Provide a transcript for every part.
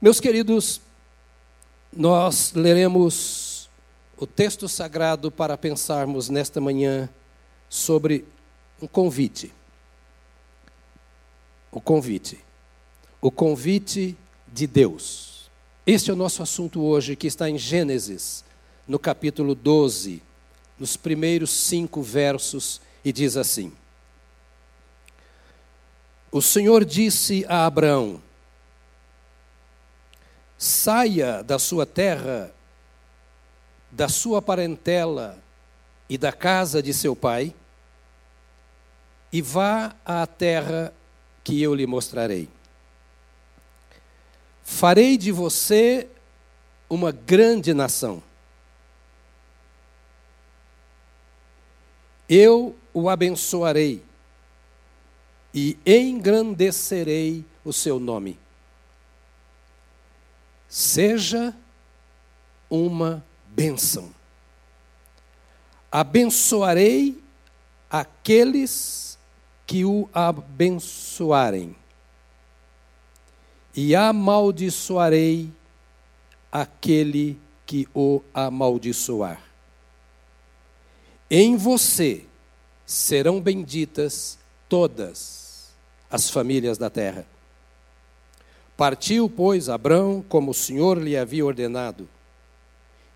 Meus queridos, nós leremos o texto sagrado para pensarmos nesta manhã sobre um convite. O convite. O convite de Deus. Este é o nosso assunto hoje, que está em Gênesis, no capítulo 12, nos primeiros cinco versos, e diz assim: O Senhor disse a Abraão: Saia da sua terra, da sua parentela e da casa de seu pai, e vá à terra que eu lhe mostrarei. Farei de você uma grande nação. Eu o abençoarei e engrandecerei o seu nome. Seja uma bênção. Abençoarei aqueles que o abençoarem, e amaldiçoarei aquele que o amaldiçoar. Em você serão benditas todas as famílias da terra. Partiu, pois, Abrão, como o Senhor lhe havia ordenado,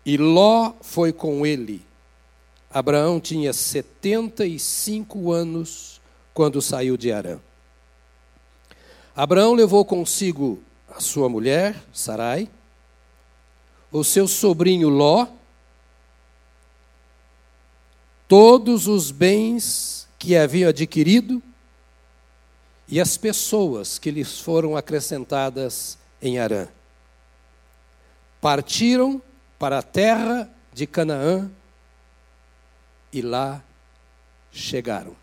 e Ló foi com ele. Abraão tinha setenta e cinco anos quando saiu de Arã. Abraão levou consigo a sua mulher, Sarai, o seu sobrinho Ló, todos os bens que haviam adquirido e as pessoas que lhes foram acrescentadas em Arã. Partiram para a terra de Canaã e lá chegaram.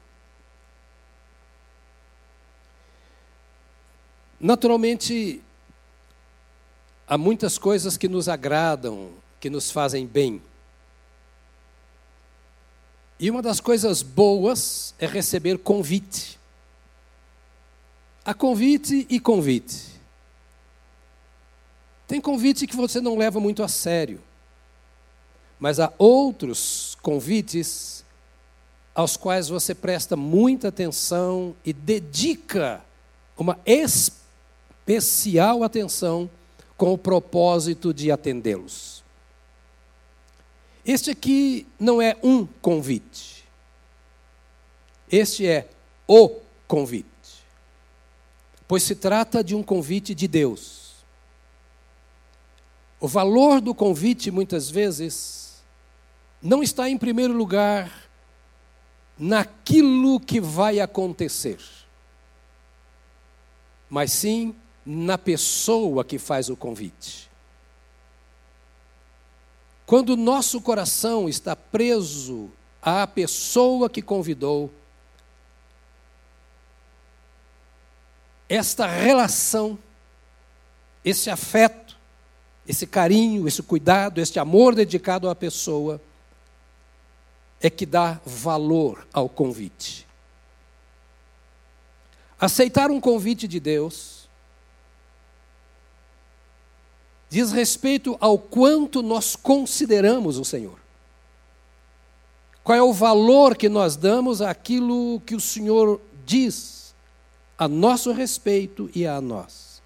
Naturalmente, há muitas coisas que nos agradam, que nos fazem bem. E uma das coisas boas é receber convite. Há convite e convite. Tem convite que você não leva muito a sério. Mas há outros convites aos quais você presta muita atenção e dedica uma especial atenção com o propósito de atendê-los. Este aqui não é um convite. Este é o convite. Pois se trata de um convite de Deus. O valor do convite, muitas vezes, não está em primeiro lugar naquilo que vai acontecer, mas sim na pessoa que faz o convite. Quando o nosso coração está preso à pessoa que convidou, esta relação, esse afeto, esse carinho, esse cuidado, este amor dedicado à pessoa, é que dá valor ao convite. Aceitar um convite de Deus diz respeito ao quanto nós consideramos o Senhor. Qual é o valor que nós damos àquilo que o Senhor diz a nosso respeito e a nós.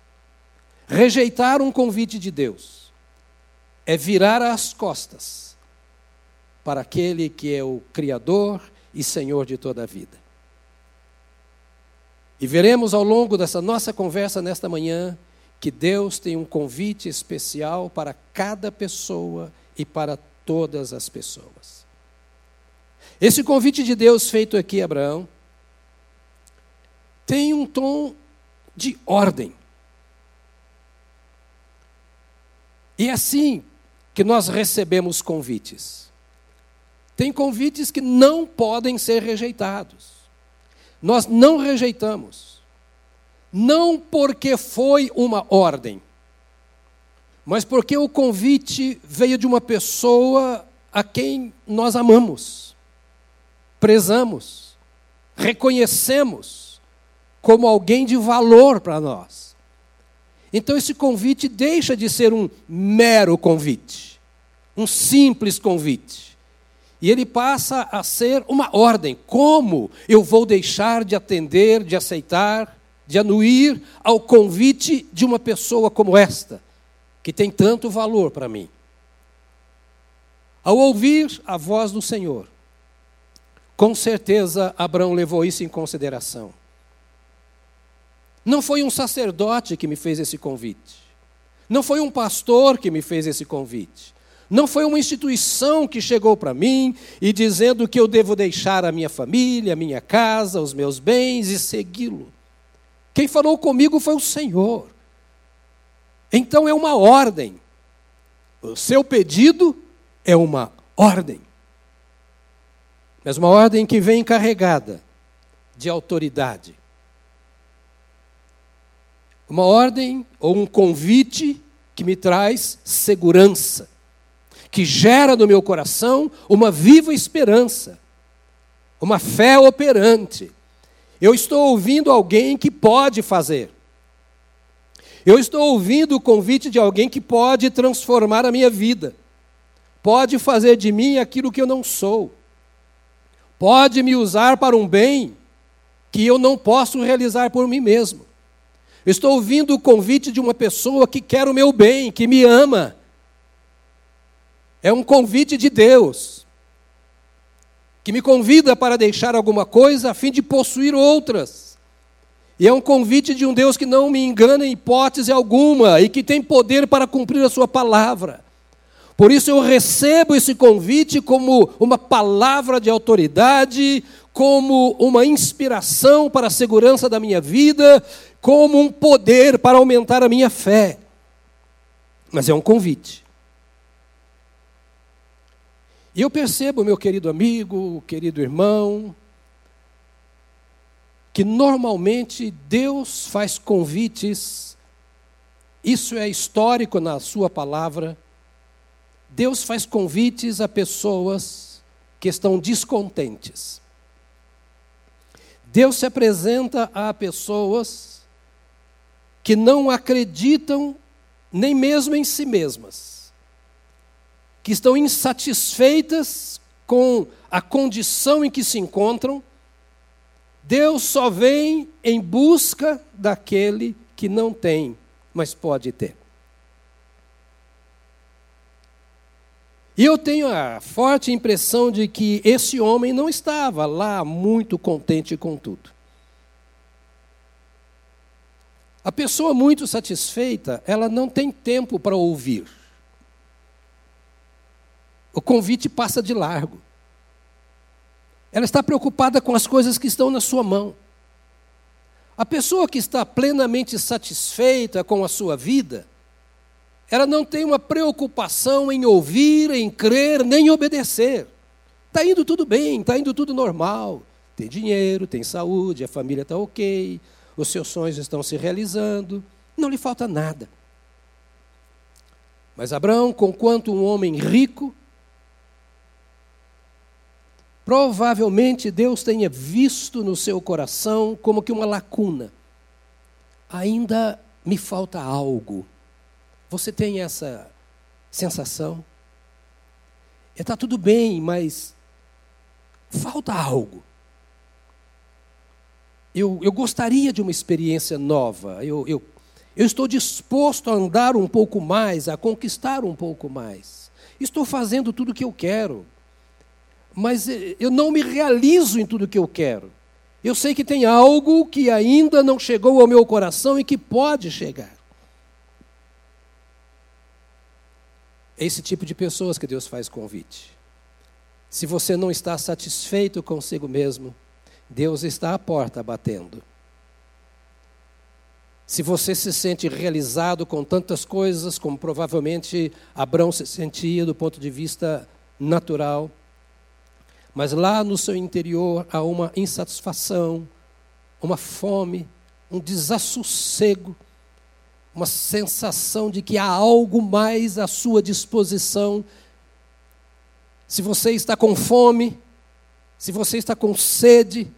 Rejeitar um convite de Deus é virar as costas para aquele que é o Criador e Senhor de toda a vida. E veremos ao longo dessa nossa conversa nesta manhã que Deus tem um convite especial para cada pessoa e para todas as pessoas. Esse convite de Deus feito aqui Abraão tem um tom de ordem. E é assim que nós recebemos convites. Tem convites que não podem ser rejeitados. Nós não rejeitamos não porque foi uma ordem, mas porque o convite veio de uma pessoa a quem nós amamos, prezamos, reconhecemos como alguém de valor para nós. Então esse convite deixa de ser um mero convite, um simples convite. E ele passa a ser uma ordem. Como eu vou deixar de atender, de aceitar, de anuir ao convite de uma pessoa como esta, que tem tanto valor para mim? Ao ouvir a voz do Senhor, com certeza Abraão levou isso em consideração. Não foi um sacerdote que me fez esse convite. Não foi um pastor que me fez esse convite. Não foi uma instituição que chegou para mim e dizendo que eu devo deixar a minha família, a minha casa, os meus bens e segui-lo. Quem falou comigo foi o Senhor. Então é uma ordem. O seu pedido é uma ordem. Mas uma ordem que vem carregada de autoridade. Uma ordem ou um convite que me traz segurança, que gera no meu coração uma viva esperança, uma fé operante. Eu estou ouvindo alguém que pode fazer. Eu estou ouvindo o convite de alguém que pode transformar a minha vida, pode fazer de mim aquilo que eu não sou, pode me usar para um bem que eu não posso realizar por mim mesmo. Estou ouvindo o convite de uma pessoa que quer o meu bem, que me ama. É um convite de Deus, que me convida para deixar alguma coisa a fim de possuir outras. E é um convite de um Deus que não me engana em hipótese alguma e que tem poder para cumprir a sua palavra. Por isso eu recebo esse convite como uma palavra de autoridade, como uma inspiração para a segurança da minha vida, como um poder para aumentar a minha fé. Mas é um convite. E eu percebo, meu querido amigo, querido irmão, que normalmente Deus faz convites, isso é histórico na Sua palavra. Deus faz convites a pessoas que estão descontentes. Deus se apresenta a pessoas que não acreditam nem mesmo em si mesmas, que estão insatisfeitas com a condição em que se encontram, Deus só vem em busca daquele que não tem, mas pode ter. E eu tenho a forte impressão de que esse homem não estava lá muito contente com tudo. A pessoa muito satisfeita, ela não tem tempo para ouvir. O convite passa de largo. Ela está preocupada com as coisas que estão na sua mão. A pessoa que está plenamente satisfeita com a sua vida, ela não tem uma preocupação em ouvir, em crer, nem obedecer. Está indo tudo bem, está indo tudo normal. Tem dinheiro, tem saúde, a família está ok, os seus sonhos estão se realizando, não lhe falta nada. Mas Abraão, conquanto um homem rico, provavelmente Deus tenha visto no seu coração como que uma lacuna. Ainda me falta algo. Você tem essa sensação? Está tudo bem, mas falta algo eu, eu gostaria de uma experiência nova. Eu, eu, eu estou disposto a andar um pouco mais, a conquistar um pouco mais. Estou fazendo tudo o que eu quero, mas eh, eu não me realizo em tudo o que eu quero. Eu sei que tem algo que ainda não chegou ao meu coração e que pode chegar. É esse tipo de pessoas que Deus faz convite. Se você não está satisfeito consigo mesmo, Deus está à porta batendo. Se você se sente realizado com tantas coisas, como provavelmente Abraão se sentia do ponto de vista natural, mas lá no seu interior há uma insatisfação, uma fome, um desassossego, uma sensação de que há algo mais à sua disposição. Se você está com fome, se você está com sede,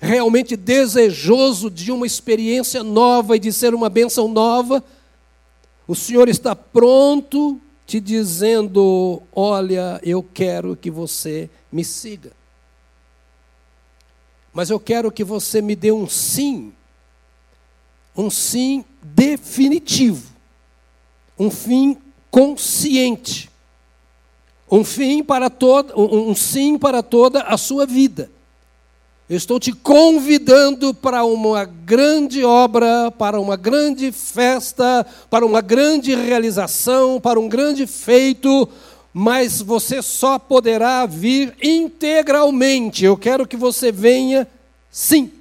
realmente desejoso de uma experiência nova e de ser uma bênção nova, o Senhor está pronto te dizendo: Olha, eu quero que você me siga. Mas eu quero que você me dê um sim, um sim definitivo, um fim consciente, um fim para toda, um sim para toda a sua vida. Eu estou te convidando para uma grande obra, para uma grande festa, para uma grande realização, para um grande feito, mas você só poderá vir integralmente. Eu quero que você venha sim.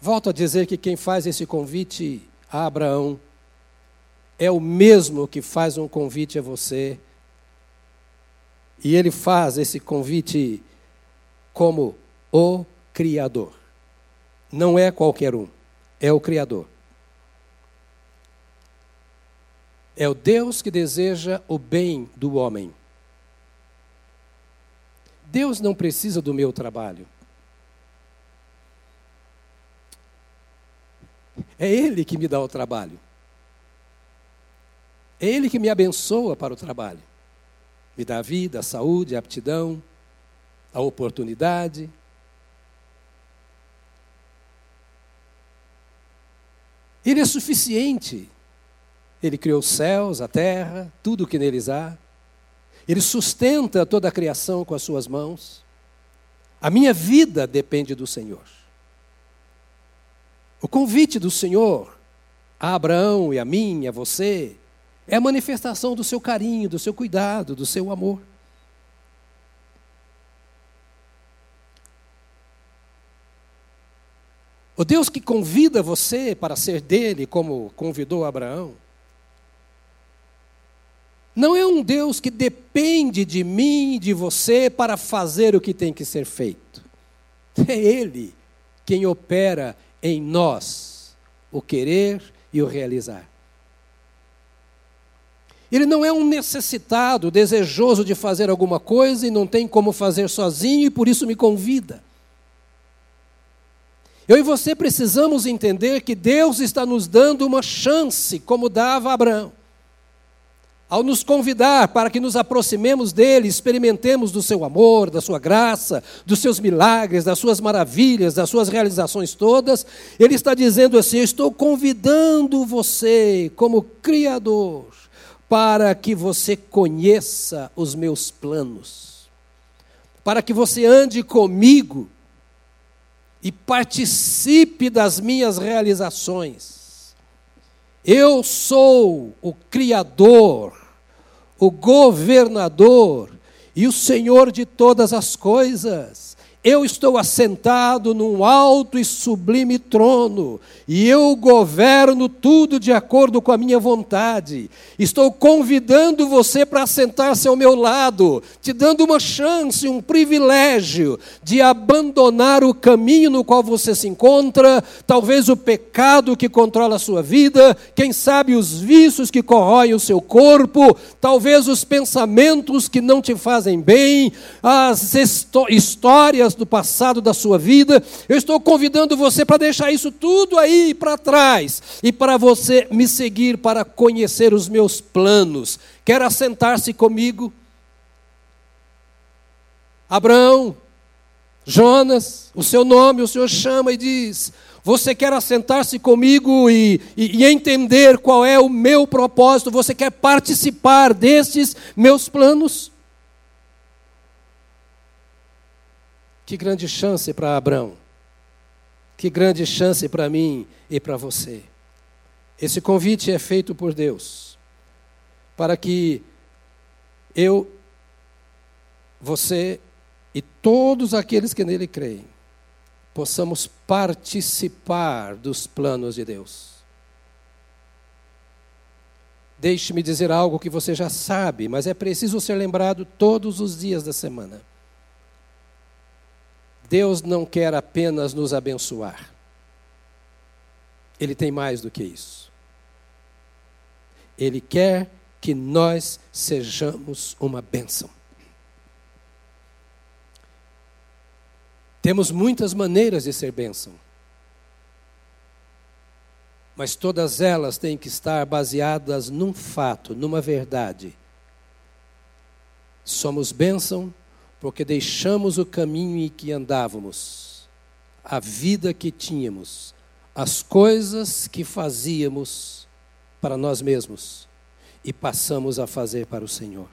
Volto a dizer que quem faz esse convite a Abraão é o mesmo que faz um convite a você. E ele faz esse convite como o Criador. Não é qualquer um, é o Criador. É o Deus que deseja o bem do homem. Deus não precisa do meu trabalho. É Ele que me dá o trabalho. É Ele que me abençoa para o trabalho. Me dá vida, saúde, aptidão, a oportunidade. Ele é suficiente. Ele criou os céus, a terra, tudo o que neles há. Ele sustenta toda a criação com as suas mãos. A minha vida depende do Senhor. O convite do Senhor a Abraão e a mim, a você, é a manifestação do seu carinho, do seu cuidado, do seu amor. O Deus que convida você para ser dele, como convidou Abraão, não é um Deus que depende de mim e de você para fazer o que tem que ser feito. É Ele quem opera em nós o querer e o realizar. Ele não é um necessitado, desejoso de fazer alguma coisa e não tem como fazer sozinho e por isso me convida. Eu e você precisamos entender que Deus está nos dando uma chance, como dava Abraão. Ao nos convidar para que nos aproximemos dele, experimentemos do seu amor, da sua graça, dos seus milagres, das suas maravilhas, das suas realizações todas, ele está dizendo assim: Eu estou convidando você, como Criador, para que você conheça os meus planos, para que você ande comigo e participe das minhas realizações. Eu sou o Criador, o governador e o Senhor de todas as coisas. Eu estou assentado num alto e sublime trono, e eu governo tudo de acordo com a minha vontade. Estou convidando você para sentar-se ao meu lado, te dando uma chance, um privilégio de abandonar o caminho no qual você se encontra, talvez o pecado que controla a sua vida, quem sabe os vícios que corroem o seu corpo, talvez os pensamentos que não te fazem bem, as histórias do passado da sua vida. Eu estou convidando você para deixar isso tudo aí para trás e para você me seguir para conhecer os meus planos. Quer assentar-se comigo? Abraão, Jonas, o seu nome o Senhor chama e diz: Você quer assentar-se comigo e, e, e, entender qual é o meu propósito? Você quer participar destes meus planos? Que grande chance para Abraão. Que grande chance para mim e para você. Esse convite é feito por Deus para que eu, você e todos aqueles que nele creem possamos participar dos planos de Deus. Deixe-me dizer algo que você já sabe, mas é preciso ser lembrado todos os dias da semana. Deus não quer apenas nos abençoar. Ele tem mais do que isso. Ele quer que nós sejamos uma bênção. Temos muitas maneiras de ser bênção. Mas todas elas têm que estar baseadas num fato, numa verdade. Somos bênção porque deixamos o caminho em que andávamos, a vida que tínhamos, as coisas que fazíamos para nós mesmos e passamos a fazer para o Senhor.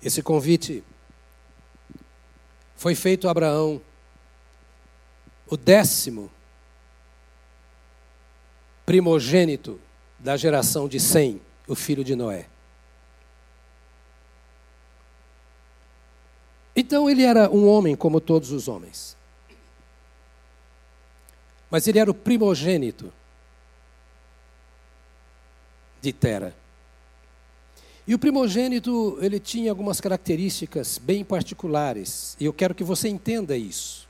Esse convite foi feito a Abraão, o décimo primogênito da geração de Sem, o filho de Noé. Então ele era um homem como todos os homens. Mas ele era o primogênito de Tera. E o primogênito, ele tinha algumas características bem particulares, e eu quero que você entenda isso.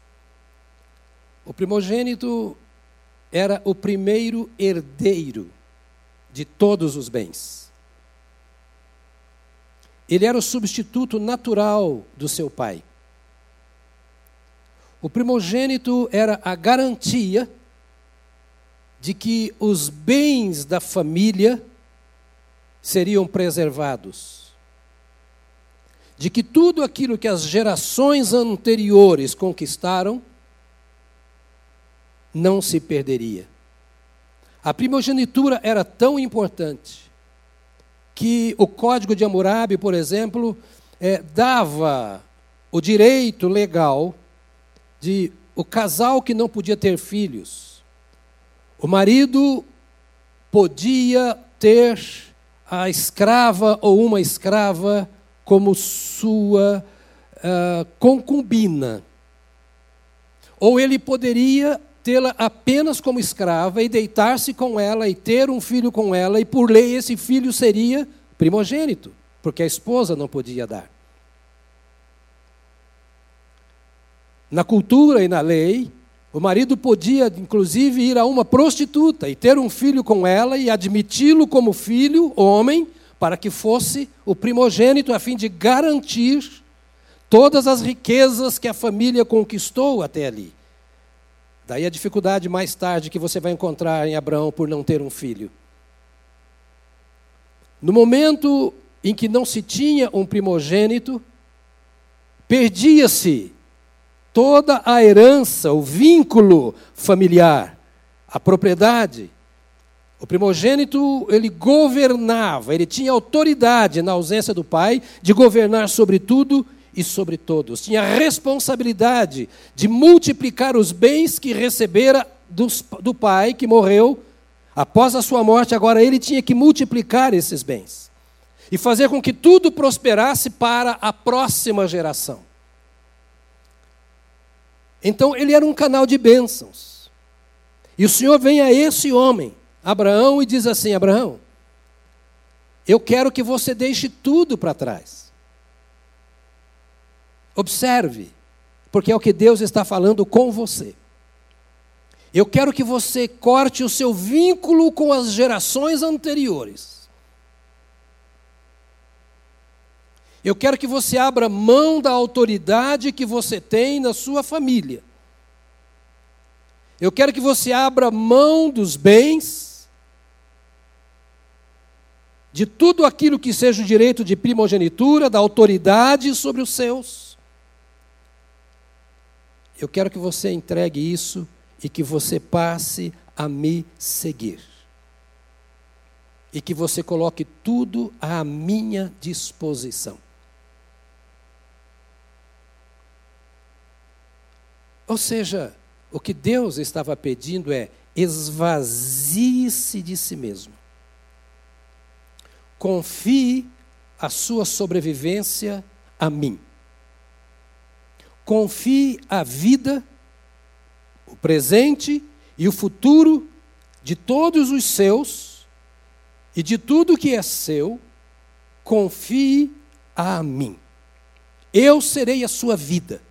O primogênito era o primeiro herdeiro de todos os bens. Ele era o substituto natural do seu pai. O primogênito era a garantia de que os bens da família seriam preservados. De que tudo aquilo que as gerações anteriores conquistaram não se perderia. A primogenitura era tão importante que o Código de Hammurabi, por exemplo, é, dava o direito legal de o casal que não podia ter filhos, o marido podia ter a escrava ou uma escrava como sua uh, concubina. Ou ele poderia tê-la apenas como escrava e deitar-se com ela e ter um filho com ela, e por lei esse filho seria primogênito, porque a esposa não podia dar. Na cultura e na lei, o marido podia, inclusive, ir a uma prostituta e ter um filho com ela e admiti-lo como filho, homem, para que fosse o primogênito, a fim de garantir todas as riquezas que a família conquistou até ali. Daí a dificuldade mais tarde que você vai encontrar em Abraão por não ter um filho. No momento em que não se tinha um primogênito, perdia-se toda a herança, o vínculo familiar, a propriedade. O primogênito, ele governava, ele tinha autoridade na ausência do pai de governar sobre tudo e sobre todos. Tinha a responsabilidade de multiplicar os bens que recebera dos, do pai que morreu. Após a sua morte, agora ele tinha que multiplicar esses bens e fazer com que tudo prosperasse para a próxima geração. Então ele era um canal de bênçãos. E o Senhor vem a esse homem, Abraão, e diz assim: Abraão, eu quero que você deixe tudo para trás. Observe, porque é o que Deus está falando com você. Eu quero que você corte o seu vínculo com as gerações anteriores. Eu quero que você abra mão da autoridade que você tem na sua família. Eu quero que você abra mão dos bens, de tudo aquilo que seja o direito de primogenitura, da autoridade sobre os seus. Eu quero que você entregue isso e que você passe a me seguir. E que você coloque tudo à minha disposição. Ou seja, o que Deus estava pedindo é: esvazie-se de si mesmo. Confie a sua sobrevivência a mim. Confie a vida, o presente e o futuro de todos os seus e de tudo que é seu, confie a mim. Eu serei a sua vida.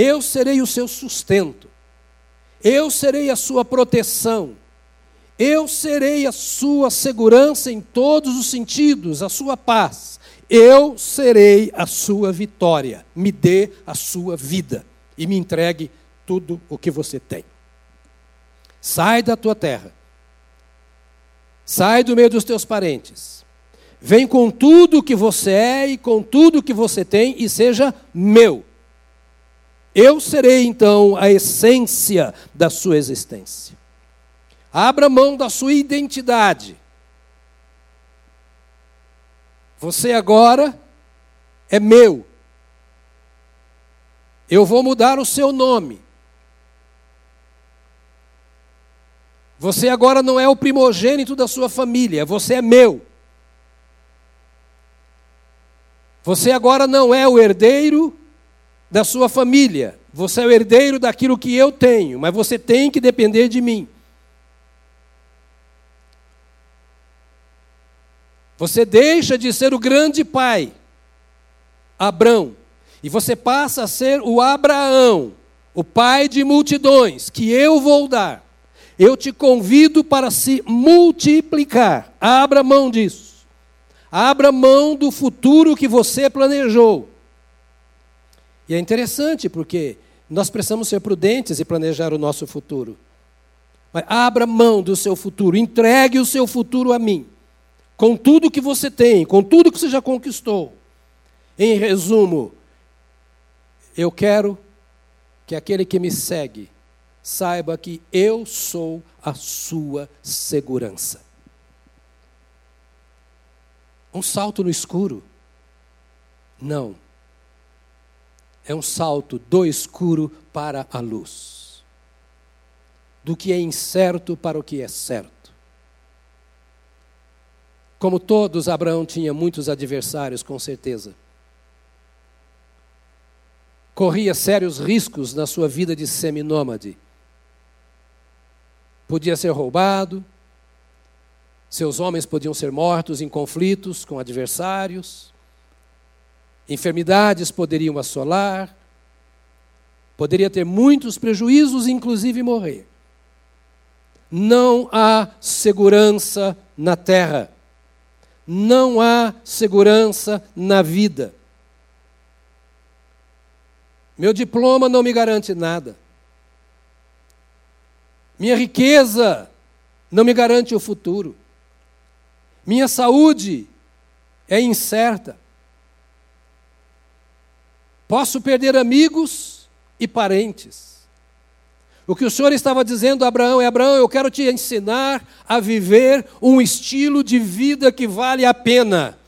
Eu serei o seu sustento, eu serei a sua proteção, eu serei a sua segurança em todos os sentidos, a sua paz, Eu serei a sua vitória. Me dê a sua vida e me entregue tudo o que você tem. Sai da tua terra. Sai do meio dos teus parentes. Vem com tudo que você é e com tudo que você tem e seja meu. Eu serei então a essência da sua existência. Abra mão da sua identidade. Você agora é meu. Eu vou mudar o seu nome. Você agora não é o primogênito da sua família, você é meu. Você agora não é o herdeiro da sua família, você é o herdeiro daquilo que eu tenho, mas você tem que depender de mim. Você deixa de ser o grande pai, Abrão, e você passa a ser o Abraão, o pai de multidões, que eu vou dar. Eu te convido para se multiplicar. Abra mão disso. Abra mão do futuro que você planejou. E é interessante porque nós precisamos ser prudentes e planejar o nosso futuro. Mas abra mão do seu futuro, entregue o seu futuro a mim. Com tudo que você tem, com tudo que você já conquistou. Em resumo, eu quero que aquele que me segue saiba que eu sou a sua segurança. Um salto no escuro? Não. É um salto do escuro para a luz. Do que é incerto para o que é certo. Como todos, Abraão tinha muitos adversários, com certeza. Corria sérios riscos na sua vida de seminômade. Podia ser roubado, seus homens podiam ser mortos em conflitos com adversários, enfermidades poderiam assolar, poderia ter muitos prejuízos, inclusive morrer. Não há segurança na terra, não há segurança na vida. Meu diploma não me garante nada. Minha riqueza não me garante o futuro. Minha saúde é incerta. Posso perder amigos e parentes. O que o Senhor estava dizendo a Abraão é: Abraão, eu quero te ensinar a viver um estilo de vida que vale a pena.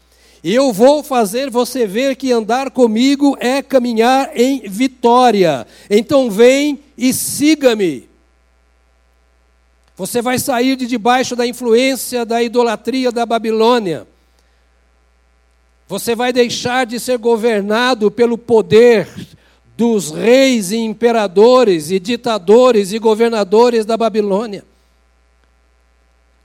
E eu vou fazer você ver que andar comigo é caminhar em vitória. Então vem e siga-me. Você vai sair de debaixo da influência da idolatria da Babilônia. Você vai deixar de ser governado pelo poder dos reis e imperadores e ditadores e governadores da Babilônia.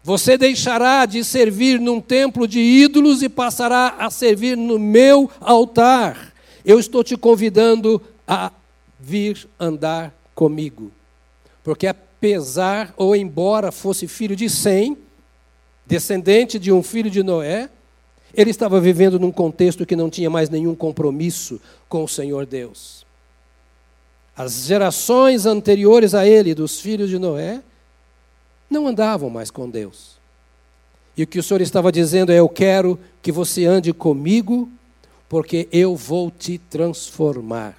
Você deixará de servir num templo de ídolos e passará a servir no meu altar. Eu estou te convidando a vir andar comigo. Porque apesar ou embora fosse filho de Sem, descendente de um filho de Noé, ele estava vivendo num contexto que não tinha mais nenhum compromisso com o Senhor Deus. As gerações anteriores a ele, dos filhos de Noé, não andavam mais com Deus. E o que o Senhor estava dizendo é: Eu quero que você ande comigo, porque eu vou te transformar.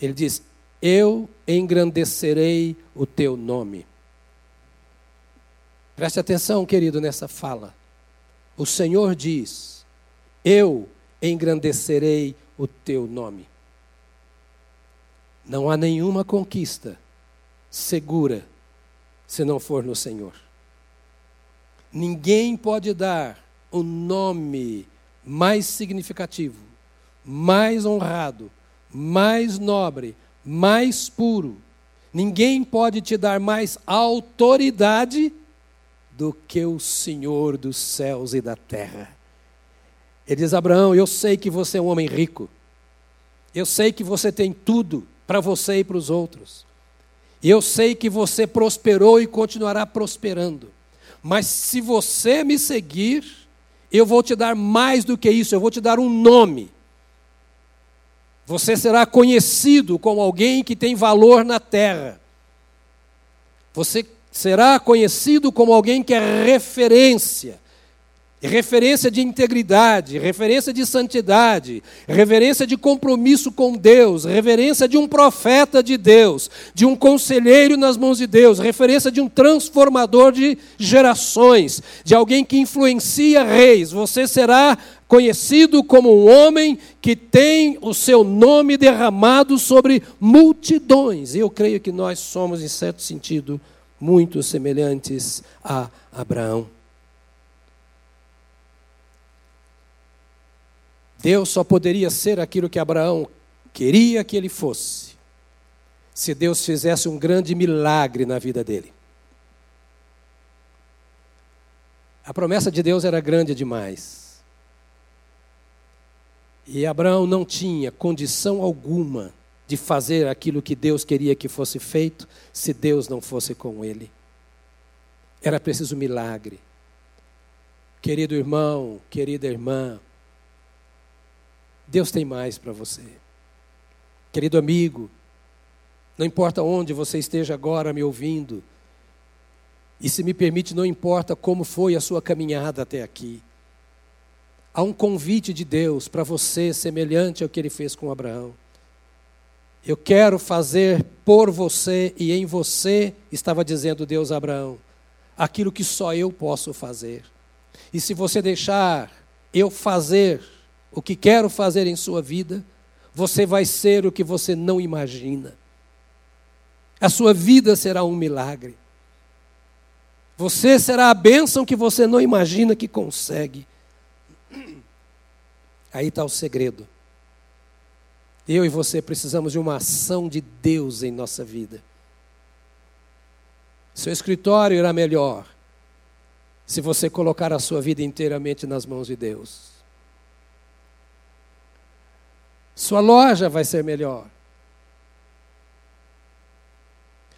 Ele diz: eu engrandecerei o teu nome. Preste atenção, querido, nessa fala. O Senhor diz: Eu engrandecerei o teu nome. Não há nenhuma conquista segura se não for no Senhor. Ninguém pode dar o nome mais significativo, mais honrado, mais nobre, mais puro. Ninguém pode te dar mais autoridade do que o Senhor dos céus e da terra. Ele diz: Abraão, eu sei que você é um homem rico. Eu sei que você tem tudo para você e para os outros. Eu sei que você prosperou e continuará prosperando. Mas se você me seguir, eu vou te dar mais do que isso, eu vou te dar um nome. Você será conhecido como alguém que tem valor na terra. Você será conhecido como alguém que é referência referência de integridade, referência de santidade, reverência de compromisso com Deus, reverência de um profeta de Deus, de um conselheiro nas mãos de Deus, referência de um transformador de gerações, de alguém que influencia reis. Você será conhecido como um homem que tem o seu nome derramado sobre multidões. Eu creio que nós somos, em certo sentido, muito semelhantes a Abraão. Deus só poderia ser aquilo que Abraão queria que ele fosse, se Deus fizesse um grande milagre na vida dele. A promessa de Deus era grande demais. E Abraão não tinha condição alguma de fazer aquilo que Deus queria que fosse feito se Deus não fosse com ele. Era preciso milagre. Querido irmão, querida irmã, Deus tem mais para você. Querido amigo, não importa onde você esteja agora me ouvindo, e se me permite, não importa como foi a sua caminhada até aqui. Há um convite de Deus para você, semelhante ao que ele fez com Abraão. Eu quero fazer por você e em você, estava dizendo Deus a Abraão, aquilo que só eu posso fazer. E se você deixar eu fazer, o que quero fazer em sua vida, você vai ser o que você não imagina. A sua vida será um milagre. Você será a bênção que você não imagina que consegue. Aí está o segredo. Eu e você precisamos de uma ação de Deus em nossa vida. Seu escritório irá melhor se você colocar a sua vida inteiramente nas mãos de Deus. Sua loja vai ser melhor.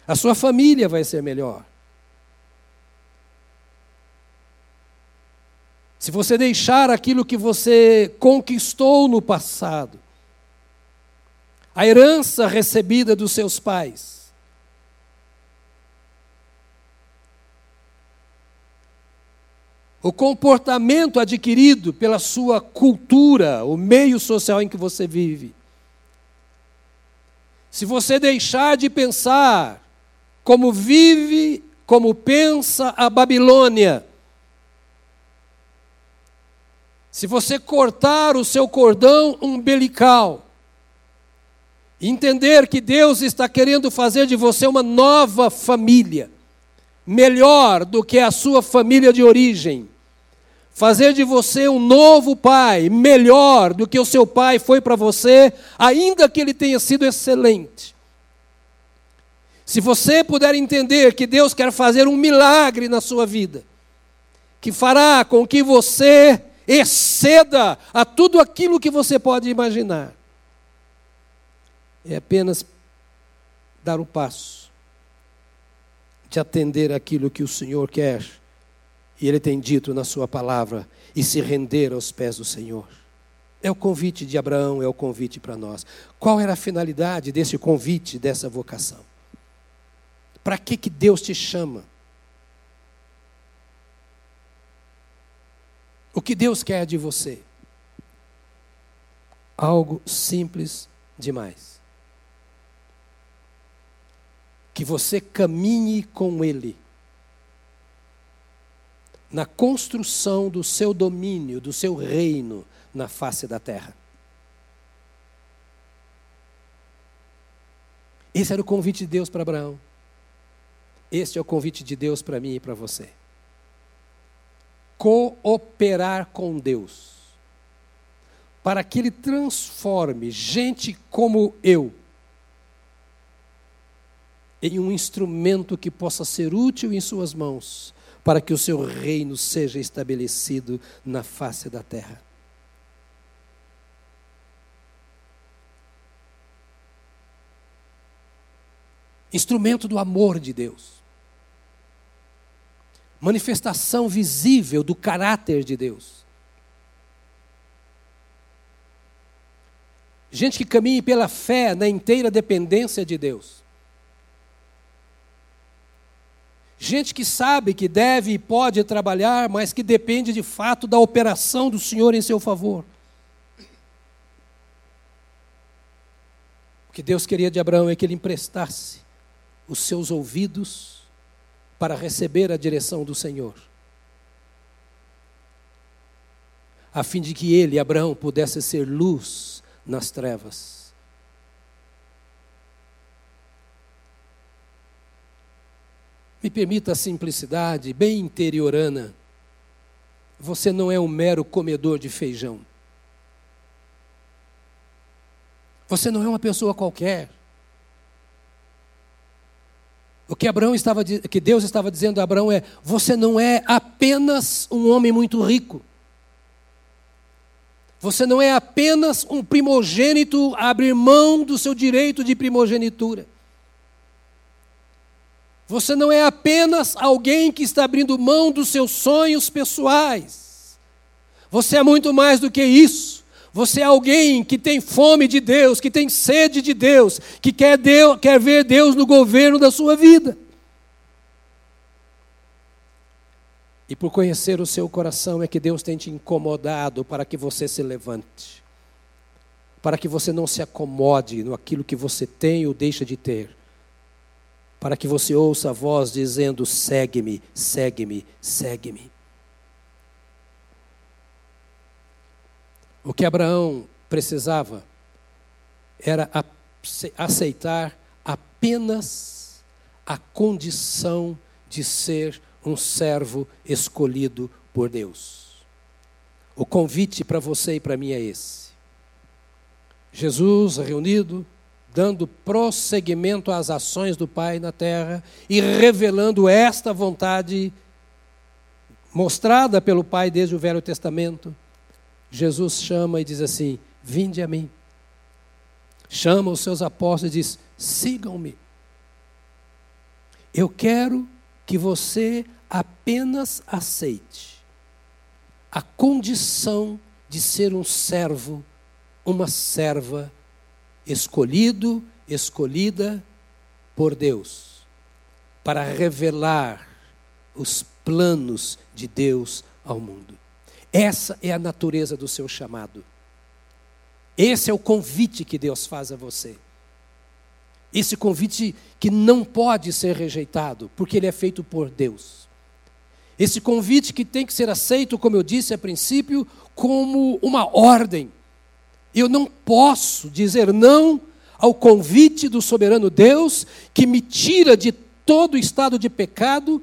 A sua família vai ser melhor. Se você deixar aquilo que você conquistou no passado, a herança recebida dos seus pais, o comportamento adquirido pela sua cultura, o meio social em que você vive. Se você deixar de pensar como vive, como pensa a Babilônia, se você cortar o seu cordão umbilical, entender que Deus está querendo fazer de você uma nova família, melhor do que a sua família de origem, fazer de você um novo pai, melhor do que o seu pai foi para você, ainda que ele tenha sido excelente. Se você puder entender que Deus quer fazer um milagre na sua vida, que fará com que você exceda a tudo aquilo que você pode imaginar, é apenas dar o passo de atender aquilo que o Senhor quer e Ele tem dito na Sua palavra, e se render aos pés do Senhor. É o convite de Abraão, é o convite para nós. Qual era a finalidade desse convite, dessa vocação? Para que, que Deus te chama? O que Deus quer de você? Algo simples demais. Que você caminhe com Ele na construção do seu domínio, do seu reino na face da terra. Esse era o convite de Deus para Abraão. Este é o convite de Deus para mim e para você. Cooperar com Deus, para que Ele transforme gente como eu em um instrumento que possa ser útil em Suas mãos para que o seu reino seja estabelecido na face da terra. Instrumento do amor de Deus. Manifestação visível do caráter de Deus. Gente que caminhe pela fé na inteira dependência de Deus. Gente que sabe que deve e pode trabalhar, mas que depende de fato da operação do Senhor em seu favor. O que Deus queria de Abraão é que ele emprestasse os seus ouvidos para receber a direção do Senhor. A fim de que ele, Abraão, pudesse ser luz nas trevas. Me permita a simplicidade bem interiorana. Você não é um mero comedor de feijão. Você não é uma pessoa qualquer. O que Abraão estava que Deus estava dizendo a Abraão é: você não é apenas um homem muito rico. Você não é apenas um primogênito abrir mão do seu direito de primogenitura. Você não é apenas alguém que está abrindo mão dos seus sonhos pessoais. Você é muito mais do que isso. Você é alguém que tem fome de Deus, que tem sede de Deus, que quer, Deus, quer ver Deus no governo da sua vida. E por conhecer o seu coração é que Deus tem te incomodado para que você se levante, para que você não se acomode no aquilo que você tem ou deixa de ter, para que você ouça a voz dizendo: segue-me, segue-me, segue-me. O que Abraão precisava era aceitar apenas a condição de ser um servo escolhido por Deus. O convite para você e para mim é esse. Jesus reunido dando prosseguimento às ações do Pai na terra e revelando esta vontade mostrada pelo Pai desde o Velho Testamento. Jesus chama e diz assim: Vinde a mim. Chama os seus apóstolos e diz: Sigam-me. Eu quero que você apenas aceite a condição de ser um servo, uma serva escolhido, escolhida por Deus, para revelar os planos de Deus ao mundo. Essa é a natureza do seu chamado. Esse é o convite que Deus faz a você. Esse convite que não pode ser rejeitado, porque ele é feito por Deus. Esse convite que tem que ser aceito, como eu disse a princípio, como uma ordem eu não posso dizer não ao convite do soberano Deus que me tira de todo estado de pecado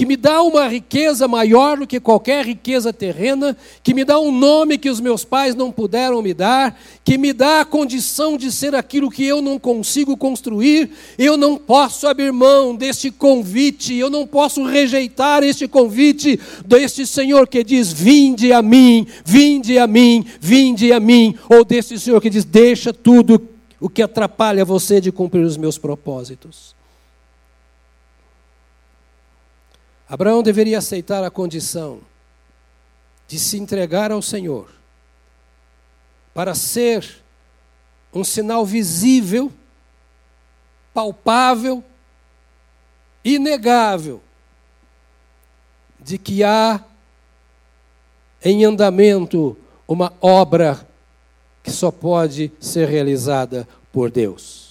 que me dá uma riqueza maior do que qualquer riqueza terrena, que me dá um nome que os meus pais não puderam me dar, que me dá a condição de ser aquilo que eu não consigo construir, eu não posso abrir mão deste convite, eu não posso rejeitar este convite deste Senhor que diz: Vinde a mim, vinde a mim, vinde a mim, ou deste Senhor que diz: Deixa tudo o que atrapalha você de cumprir os meus propósitos. Abraão deveria aceitar a condição de se entregar ao Senhor para ser um sinal visível, palpável, inegável de que há em andamento uma obra que só pode ser realizada por Deus.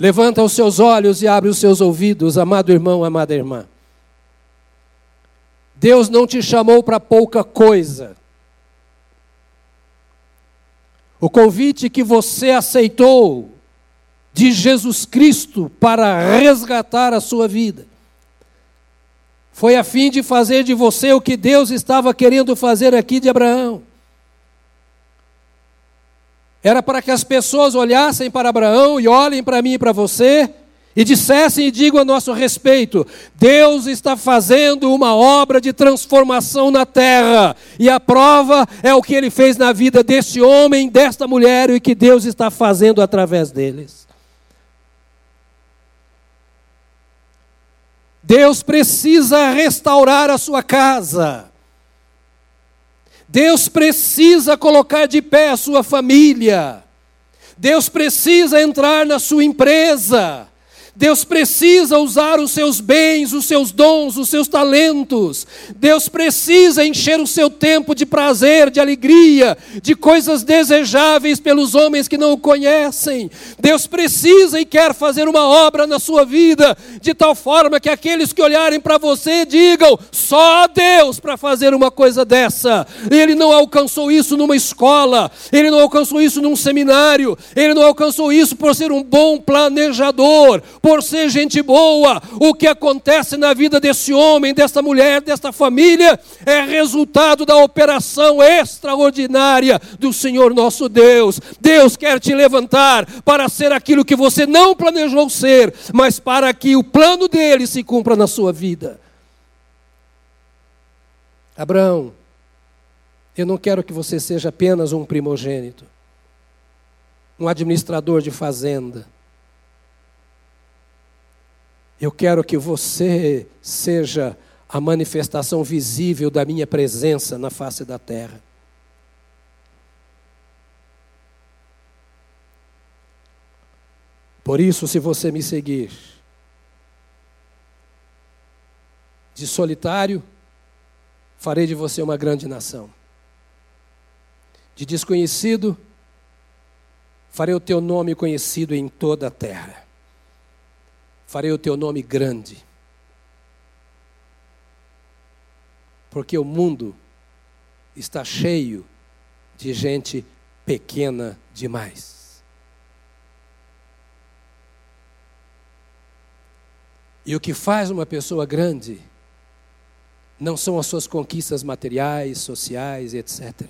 Levanta os seus olhos e abre os seus ouvidos, amado irmão, amada irmã. Deus não te chamou para pouca coisa. O convite que você aceitou de Jesus Cristo para resgatar a sua vida foi a fim de fazer de você o que Deus estava querendo fazer aqui de Abraão. Era para que as pessoas olhassem para Abraão e olhem para mim e para você e dissessem e digam a nosso respeito: Deus está fazendo uma obra de transformação na terra, e a prova é o que ele fez na vida desse homem, desta mulher e o que Deus está fazendo através deles. Deus precisa restaurar a sua casa. Deus precisa colocar de pé a sua família. Deus precisa entrar na sua empresa. Deus precisa usar os seus bens, os seus dons, os seus talentos. Deus precisa encher o seu tempo de prazer, de alegria, de coisas desejáveis pelos homens que não o conhecem. Deus precisa e quer fazer uma obra na sua vida, de tal forma que aqueles que olharem para você digam: só Deus para fazer uma coisa dessa. Ele não alcançou isso numa escola, ele não alcançou isso num seminário, ele não alcançou isso por ser um bom planejador, por ser gente boa. O que acontece na vida desse homem, dessa mulher, desta família, é resultado da operação extraordinária do Senhor nosso Deus. Deus quer te levantar para ser aquilo que você não planejou ser, mas para que o plano dele se cumpra na sua vida. Abraão, eu não quero que você seja apenas um primogênito, um administrador de fazenda eu quero que você seja a manifestação visível da minha presença na face da terra. Por isso, se você me seguir, de solitário, farei de você uma grande nação. De desconhecido, farei o teu nome conhecido em toda a terra farei o teu nome grande. Porque o mundo está cheio de gente pequena demais. E o que faz uma pessoa grande não são as suas conquistas materiais, sociais, etc.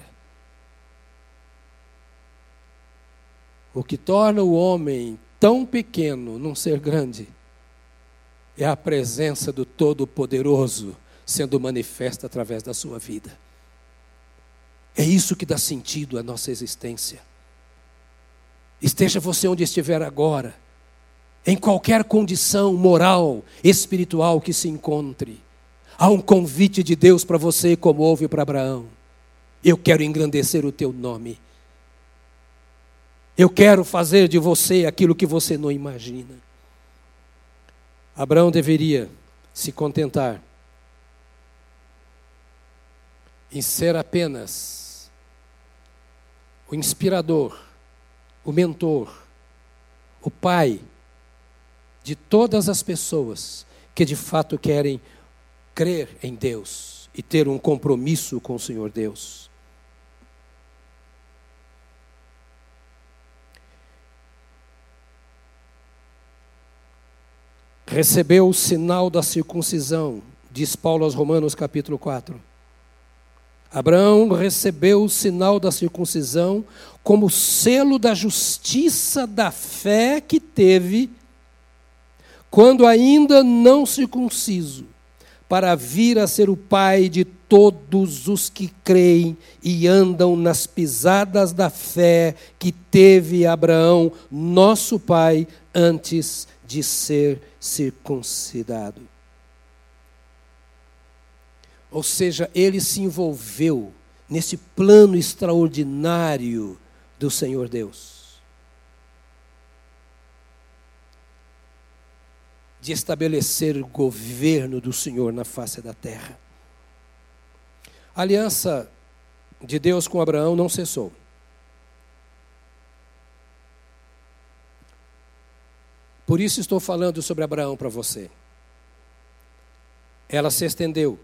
O que torna o homem tão pequeno num ser grande é a presença do Todo-Poderoso sendo manifesta através da sua vida. É isso que dá sentido à nossa existência. Esteja você onde estiver agora, em qualquer condição moral, espiritual que se encontre, há um convite de Deus para você, como houve para Abraão. Eu quero engrandecer o teu nome. Eu quero fazer de você aquilo que você não imagina. Abraão deveria se contentar em ser apenas o inspirador, o mentor, o pai de todas as pessoas que de fato querem crer em Deus e ter um compromisso com o Senhor Deus. Recebeu o sinal da circuncisão, diz Paulo aos Romanos capítulo 4. Abraão recebeu o sinal da circuncisão como selo da justiça da fé que teve quando ainda não circunciso, para vir a ser o pai de todos os que creem e andam nas pisadas da fé que teve Abraão, nosso pai, antes de ser circuncidado. Ou seja, ele se envolveu nesse plano extraordinário do Senhor Deus. De estabelecer o governo do Senhor na face da terra. A aliança de Deus com Abraão não cessou. Por isso estou falando sobre Abraão para você. Ela se estendeu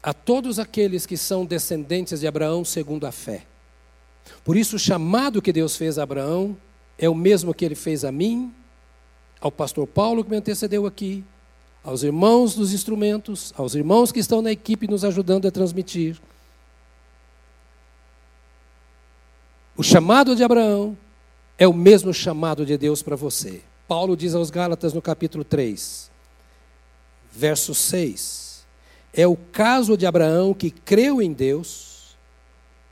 a todos aqueles que são descendentes de Abraão segundo a fé. Por isso, o chamado que Deus fez a Abraão é o mesmo que ele fez a mim, ao pastor Paulo que me antecedeu aqui, aos irmãos dos instrumentos, aos irmãos que estão na equipe nos ajudando a transmitir. O chamado de Abraão é o mesmo chamado de Deus para você. Paulo diz aos Gálatas no capítulo 3, verso 6: É o caso de Abraão que creu em Deus,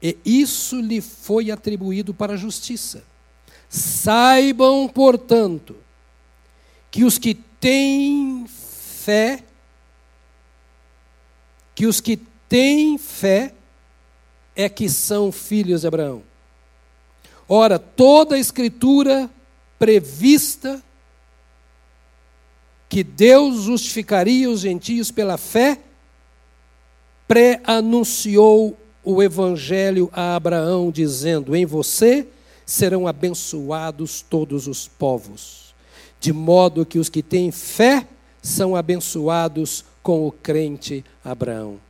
e isso lhe foi atribuído para a justiça. Saibam, portanto, que os que têm fé, que os que têm fé é que são filhos de Abraão. Ora, toda a escritura prevista que Deus justificaria os gentios pela fé, pré-anunciou o evangelho a Abraão, dizendo: Em você serão abençoados todos os povos, de modo que os que têm fé são abençoados com o crente Abraão.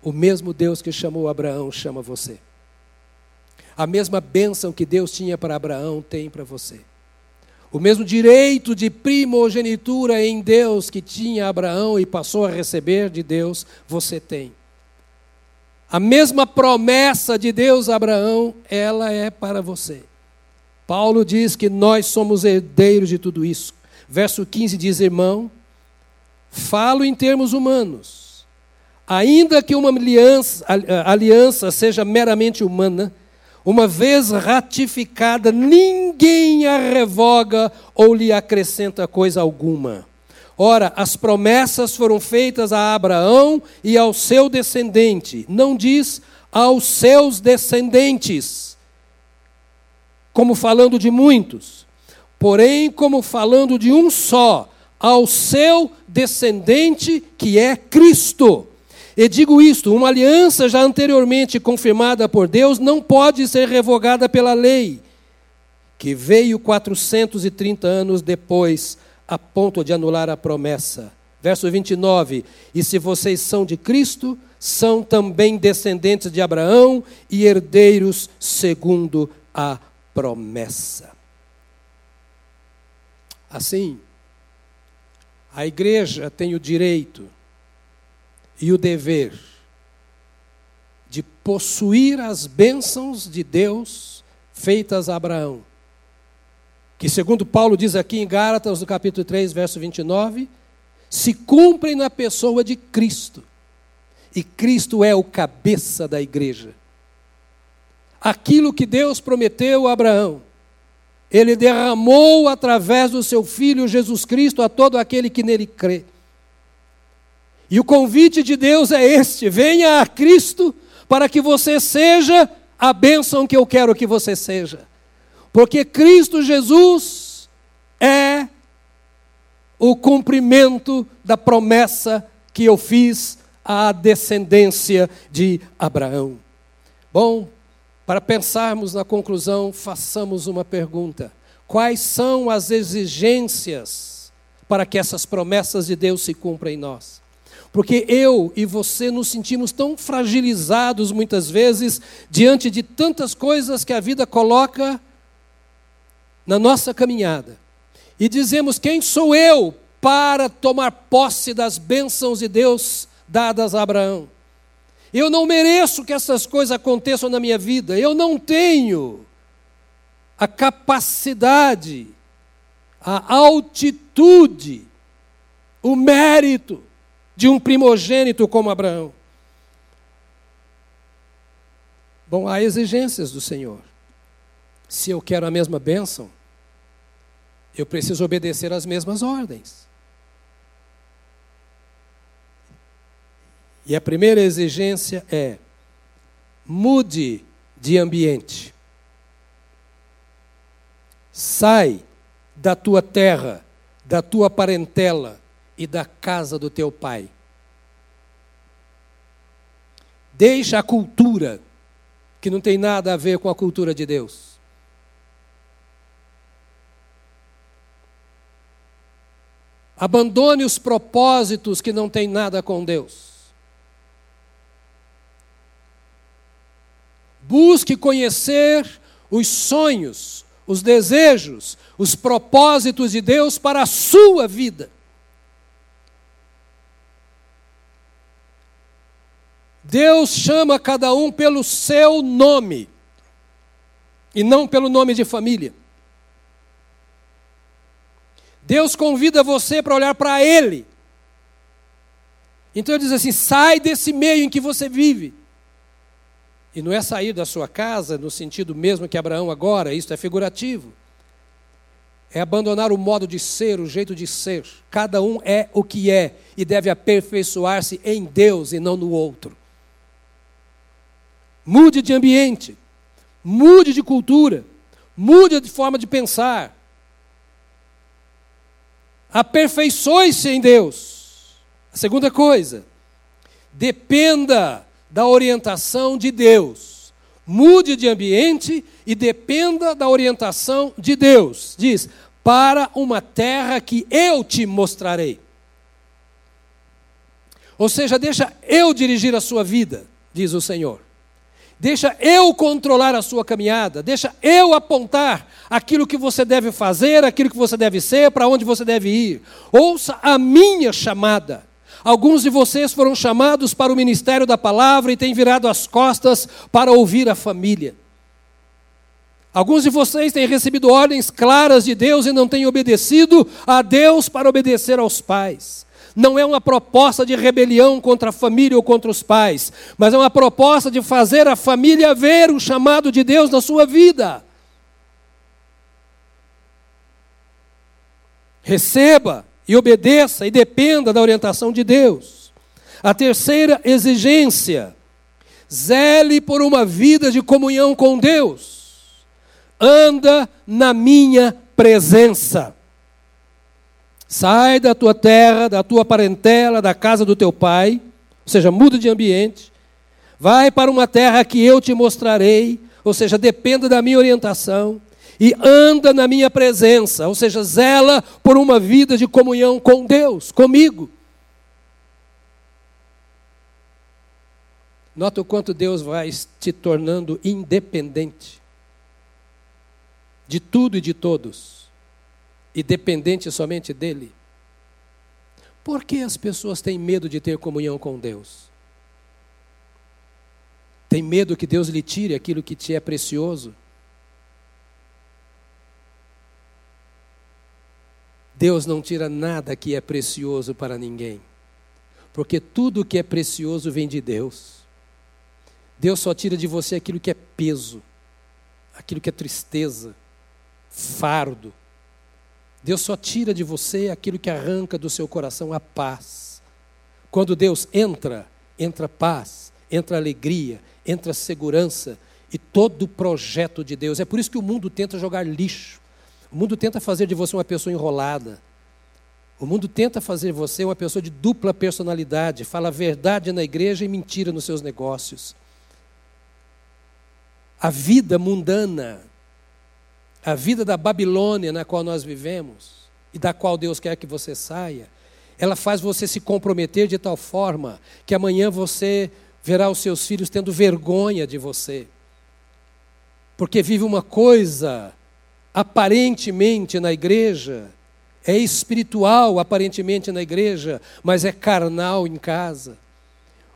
O mesmo Deus que chamou Abraão chama você. A mesma bênção que Deus tinha para Abraão tem para você. O mesmo direito de primogenitura em Deus que tinha Abraão e passou a receber de Deus, você tem. A mesma promessa de Deus a Abraão, ela é para você. Paulo diz que nós somos herdeiros de tudo isso. Verso 15 diz: Irmão, falo em termos humanos. Ainda que uma aliança, aliança seja meramente humana, uma vez ratificada, ninguém a revoga ou lhe acrescenta coisa alguma. Ora, as promessas foram feitas a Abraão e ao seu descendente, não diz aos seus descendentes, como falando de muitos, porém, como falando de um só, ao seu descendente, que é Cristo. E digo isto: uma aliança já anteriormente confirmada por Deus não pode ser revogada pela lei, que veio 430 anos depois, a ponto de anular a promessa. Verso 29: E se vocês são de Cristo, são também descendentes de Abraão e herdeiros segundo a promessa. Assim, a igreja tem o direito e o dever de possuir as bênçãos de Deus feitas a Abraão. Que, segundo Paulo diz aqui em Gálatas, no capítulo 3, verso 29, se cumprem na pessoa de Cristo. E Cristo é o cabeça da igreja. Aquilo que Deus prometeu a Abraão, ele derramou através do seu filho Jesus Cristo a todo aquele que nele crê. E o convite de Deus é este: venha a Cristo para que você seja a bênção que eu quero que você seja. Porque Cristo Jesus é o cumprimento da promessa que eu fiz à descendência de Abraão. Bom, para pensarmos na conclusão, façamos uma pergunta: quais são as exigências para que essas promessas de Deus se cumpram em nós? Porque eu e você nos sentimos tão fragilizados muitas vezes diante de tantas coisas que a vida coloca na nossa caminhada. E dizemos: quem sou eu para tomar posse das bênçãos de Deus dadas a Abraão? Eu não mereço que essas coisas aconteçam na minha vida. Eu não tenho a capacidade, a altitude, o mérito de um primogênito como Abraão. Bom, há exigências do Senhor. Se eu quero a mesma bênção, eu preciso obedecer às mesmas ordens. E a primeira exigência é: mude de ambiente. Sai da tua terra, da tua parentela, e da casa do teu pai. Deixa a cultura, que não tem nada a ver com a cultura de Deus. Abandone os propósitos que não têm nada com Deus. Busque conhecer os sonhos, os desejos, os propósitos de Deus para a sua vida. Deus chama cada um pelo seu nome e não pelo nome de família. Deus convida você para olhar para Ele. Então ele diz assim: sai desse meio em que você vive. E não é sair da sua casa no sentido mesmo que Abraão agora, isso é figurativo. é abandonar o modo de ser, o jeito de ser. Cada um é o que é e deve aperfeiçoar-se em Deus e não no outro. Mude de ambiente, mude de cultura, mude de forma de pensar. Aperfeiçoe-se em Deus. A segunda coisa, dependa da orientação de Deus. Mude de ambiente e dependa da orientação de Deus. Diz: para uma terra que eu te mostrarei. Ou seja, deixa eu dirigir a sua vida, diz o Senhor. Deixa eu controlar a sua caminhada, deixa eu apontar aquilo que você deve fazer, aquilo que você deve ser, para onde você deve ir. Ouça a minha chamada. Alguns de vocês foram chamados para o ministério da palavra e têm virado as costas para ouvir a família. Alguns de vocês têm recebido ordens claras de Deus e não têm obedecido a Deus para obedecer aos pais. Não é uma proposta de rebelião contra a família ou contra os pais, mas é uma proposta de fazer a família ver o chamado de Deus na sua vida. Receba e obedeça e dependa da orientação de Deus. A terceira exigência: zele por uma vida de comunhão com Deus. Anda na minha presença. Sai da tua terra, da tua parentela, da casa do teu pai, ou seja, muda de ambiente. Vai para uma terra que eu te mostrarei, ou seja, dependa da minha orientação e anda na minha presença, ou seja, zela por uma vida de comunhão com Deus, comigo. Nota o quanto Deus vai te tornando independente de tudo e de todos, e dependente somente dEle. Por que as pessoas têm medo de ter comunhão com Deus? Tem medo que Deus lhe tire aquilo que te é precioso? Deus não tira nada que é precioso para ninguém, porque tudo que é precioso vem de Deus. Deus só tira de você aquilo que é peso, aquilo que é tristeza, fardo. Deus só tira de você aquilo que arranca do seu coração a paz. Quando Deus entra, entra paz, entra alegria, entra segurança e todo o projeto de Deus. É por isso que o mundo tenta jogar lixo o mundo tenta fazer de você uma pessoa enrolada. O mundo tenta fazer você uma pessoa de dupla personalidade, fala verdade na igreja e mentira nos seus negócios. A vida mundana, a vida da Babilônia na qual nós vivemos e da qual Deus quer que você saia, ela faz você se comprometer de tal forma que amanhã você verá os seus filhos tendo vergonha de você. Porque vive uma coisa aparentemente na igreja, é espiritual aparentemente na igreja, mas é carnal em casa.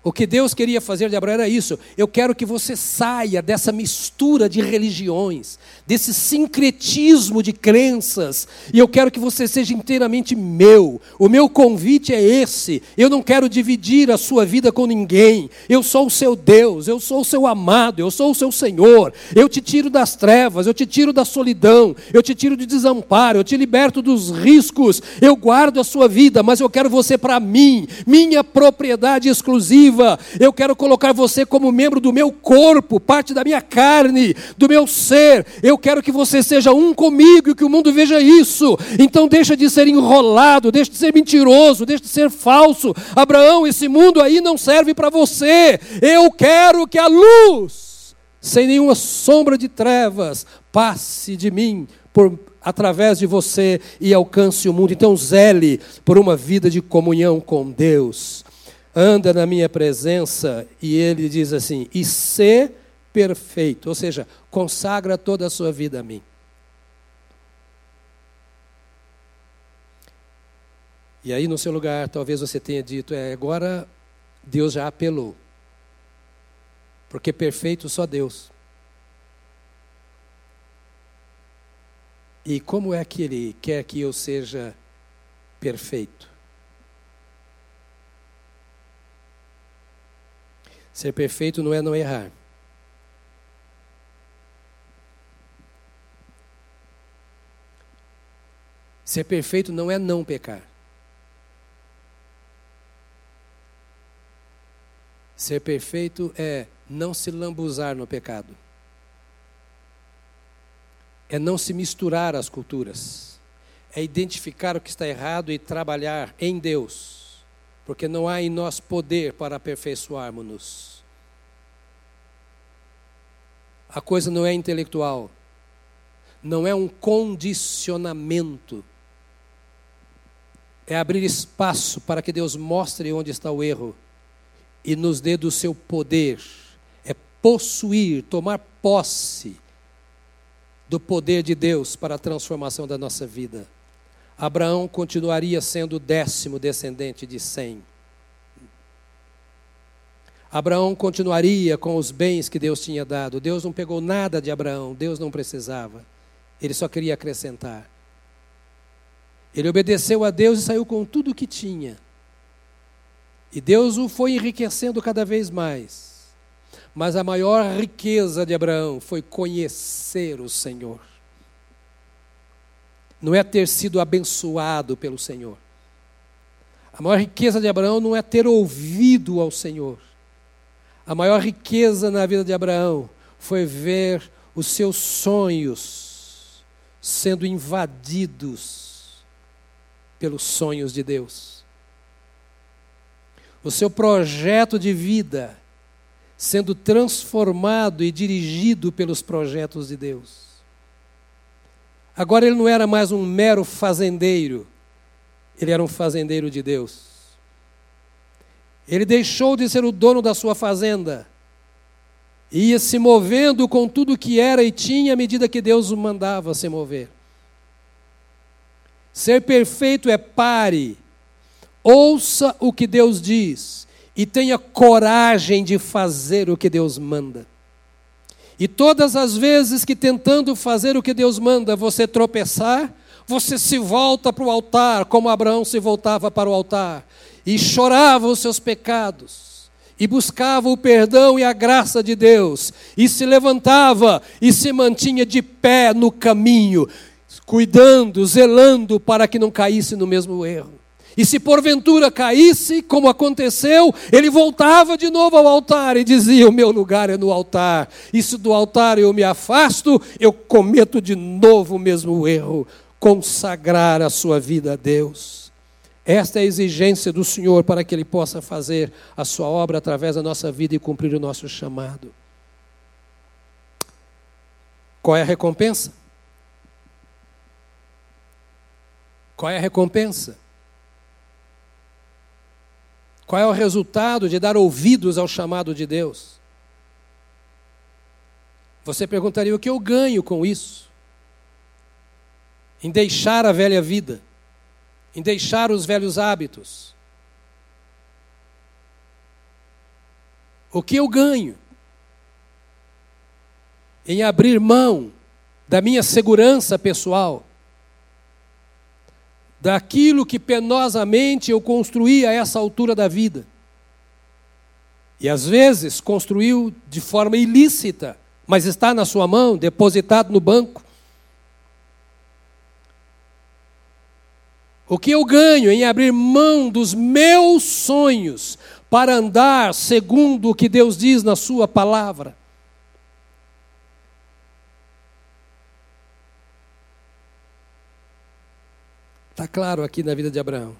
O que Deus queria fazer de Abraão era isso. Eu quero que você saia dessa mistura de religiões, desse sincretismo de crenças, e eu quero que você seja inteiramente meu. O meu convite é esse. Eu não quero dividir a sua vida com ninguém. Eu sou o seu Deus, eu sou o seu amado, eu sou o seu Senhor. Eu te tiro das trevas, eu te tiro da solidão, eu te tiro de desamparo, eu te liberto dos riscos. Eu guardo a sua vida, mas eu quero você para mim, minha propriedade exclusiva eu quero colocar você como membro do meu corpo, parte da minha carne, do meu ser. Eu quero que você seja um comigo e que o mundo veja isso. Então deixa de ser enrolado, deixa de ser mentiroso, deixa de ser falso. Abraão, esse mundo aí não serve para você. Eu quero que a luz, sem nenhuma sombra de trevas, passe de mim por através de você e alcance o mundo. Então, zele por uma vida de comunhão com Deus anda na minha presença, e ele diz assim: e ser perfeito, ou seja, consagra toda a sua vida a mim. E aí, no seu lugar, talvez você tenha dito: é, agora Deus já apelou. Porque perfeito só Deus. E como é que Ele quer que eu seja perfeito? Ser perfeito não é não errar. Ser perfeito não é não pecar. Ser perfeito é não se lambuzar no pecado. É não se misturar às culturas. É identificar o que está errado e trabalhar em Deus. Porque não há em nós poder para aperfeiçoarmos-nos. A coisa não é intelectual. Não é um condicionamento. É abrir espaço para que Deus mostre onde está o erro e nos dê do seu poder. É possuir, tomar posse do poder de Deus para a transformação da nossa vida. Abraão continuaria sendo o décimo descendente de Sem. Abraão continuaria com os bens que Deus tinha dado. Deus não pegou nada de Abraão, Deus não precisava. Ele só queria acrescentar. Ele obedeceu a Deus e saiu com tudo o que tinha. E Deus o foi enriquecendo cada vez mais. Mas a maior riqueza de Abraão foi conhecer o Senhor. Não é ter sido abençoado pelo Senhor. A maior riqueza de Abraão não é ter ouvido ao Senhor. A maior riqueza na vida de Abraão foi ver os seus sonhos sendo invadidos pelos sonhos de Deus o seu projeto de vida sendo transformado e dirigido pelos projetos de Deus. Agora ele não era mais um mero fazendeiro, ele era um fazendeiro de Deus. Ele deixou de ser o dono da sua fazenda, ia se movendo com tudo que era e tinha à medida que Deus o mandava se mover. Ser perfeito é pare Ouça o que Deus diz e tenha coragem de fazer o que Deus manda. E todas as vezes que tentando fazer o que Deus manda você tropeçar, você se volta para o altar, como Abraão se voltava para o altar, e chorava os seus pecados, e buscava o perdão e a graça de Deus, e se levantava e se mantinha de pé no caminho, cuidando, zelando para que não caísse no mesmo erro. E se porventura caísse, como aconteceu, ele voltava de novo ao altar e dizia: O meu lugar é no altar. E se do altar eu me afasto, eu cometo de novo o mesmo erro. Consagrar a sua vida a Deus. Esta é a exigência do Senhor para que Ele possa fazer a sua obra através da nossa vida e cumprir o nosso chamado. Qual é a recompensa? Qual é a recompensa? Qual é o resultado de dar ouvidos ao chamado de Deus? Você perguntaria: o que eu ganho com isso? Em deixar a velha vida, em deixar os velhos hábitos. O que eu ganho? Em abrir mão da minha segurança pessoal, daquilo que penosamente eu construí a essa altura da vida. E às vezes construiu de forma ilícita, mas está na sua mão, depositado no banco. O que eu ganho em abrir mão dos meus sonhos para andar segundo o que Deus diz na Sua palavra? Claro aqui na vida de Abraão.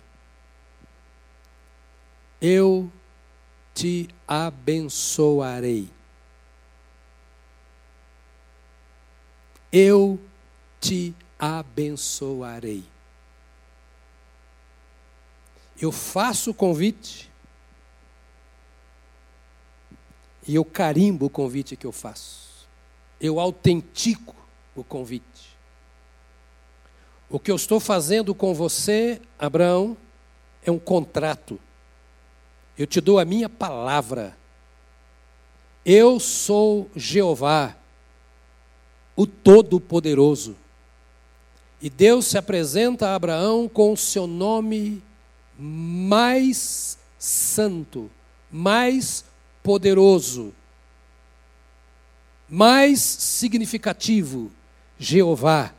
Eu te abençoarei. Eu te abençoarei. Eu faço o convite e eu carimbo o convite que eu faço. Eu autentico o convite. O que eu estou fazendo com você, Abraão, é um contrato. Eu te dou a minha palavra. Eu sou Jeová, o Todo-Poderoso. E Deus se apresenta a Abraão com o seu nome mais santo, mais poderoso, mais significativo: Jeová